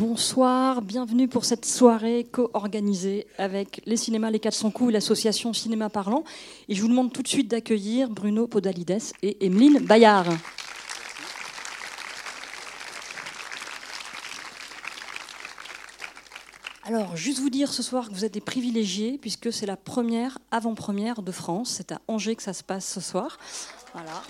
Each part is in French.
bonsoir, bienvenue pour cette soirée co-organisée avec les cinémas Les 400 coups et l'association Cinéma Parlant. Et je vous demande tout de suite d'accueillir Bruno Podalides et Emeline Bayard. Alors, juste vous dire ce soir que vous êtes des privilégiés puisque c'est la première avant-première de France. C'est à Angers que ça se passe ce soir. Voilà.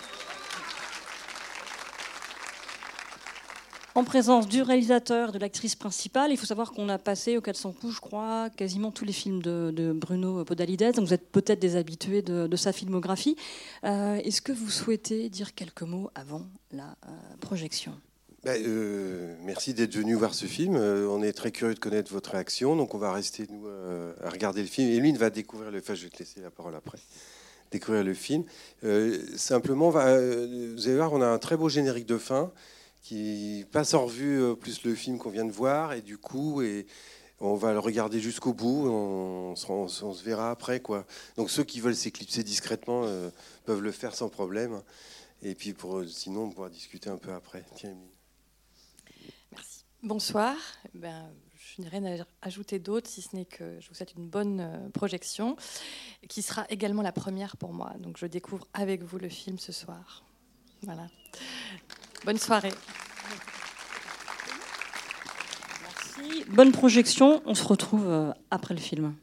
En présence du réalisateur, de l'actrice principale. Il faut savoir qu'on a passé au 400 coups, je crois, quasiment tous les films de, Bruno Podalides. Donc vous êtes peut-être des habitués de, sa filmographie. Euh, est-ce que vous souhaitez dire quelques mots avant la euh, projection? Ben, euh, merci d'être venu voir ce film. on est très curieux de connaître votre réaction, donc on va rester nous à regarder le film. Et lui, il va découvrir le. Enfin, je vais te laisser la parole après. Découvrir le film. simplement, vous allez voir, on a un très beau générique de fin qui passe en revue euh, plus le film qu'on vient de voir et du coup et on va le regarder jusqu'au bout, on, se verra après quoi. Donc ceux qui veulent s'éclipser discrètement euh, peuvent le faire sans problème. Et puis pour sinon on pourra discuter un peu après. Tiens, Merci. Bonsoir. Ben, je n'ai rien à ajouter d'autre, si ce n'est que je vous souhaite une bonne euh, projection, qui sera également la première pour moi. Donc je découvre avec vous le film ce soir. Voilà. Bonne soirée. Merci. Bonne projection. On se retrouve euh, après le film.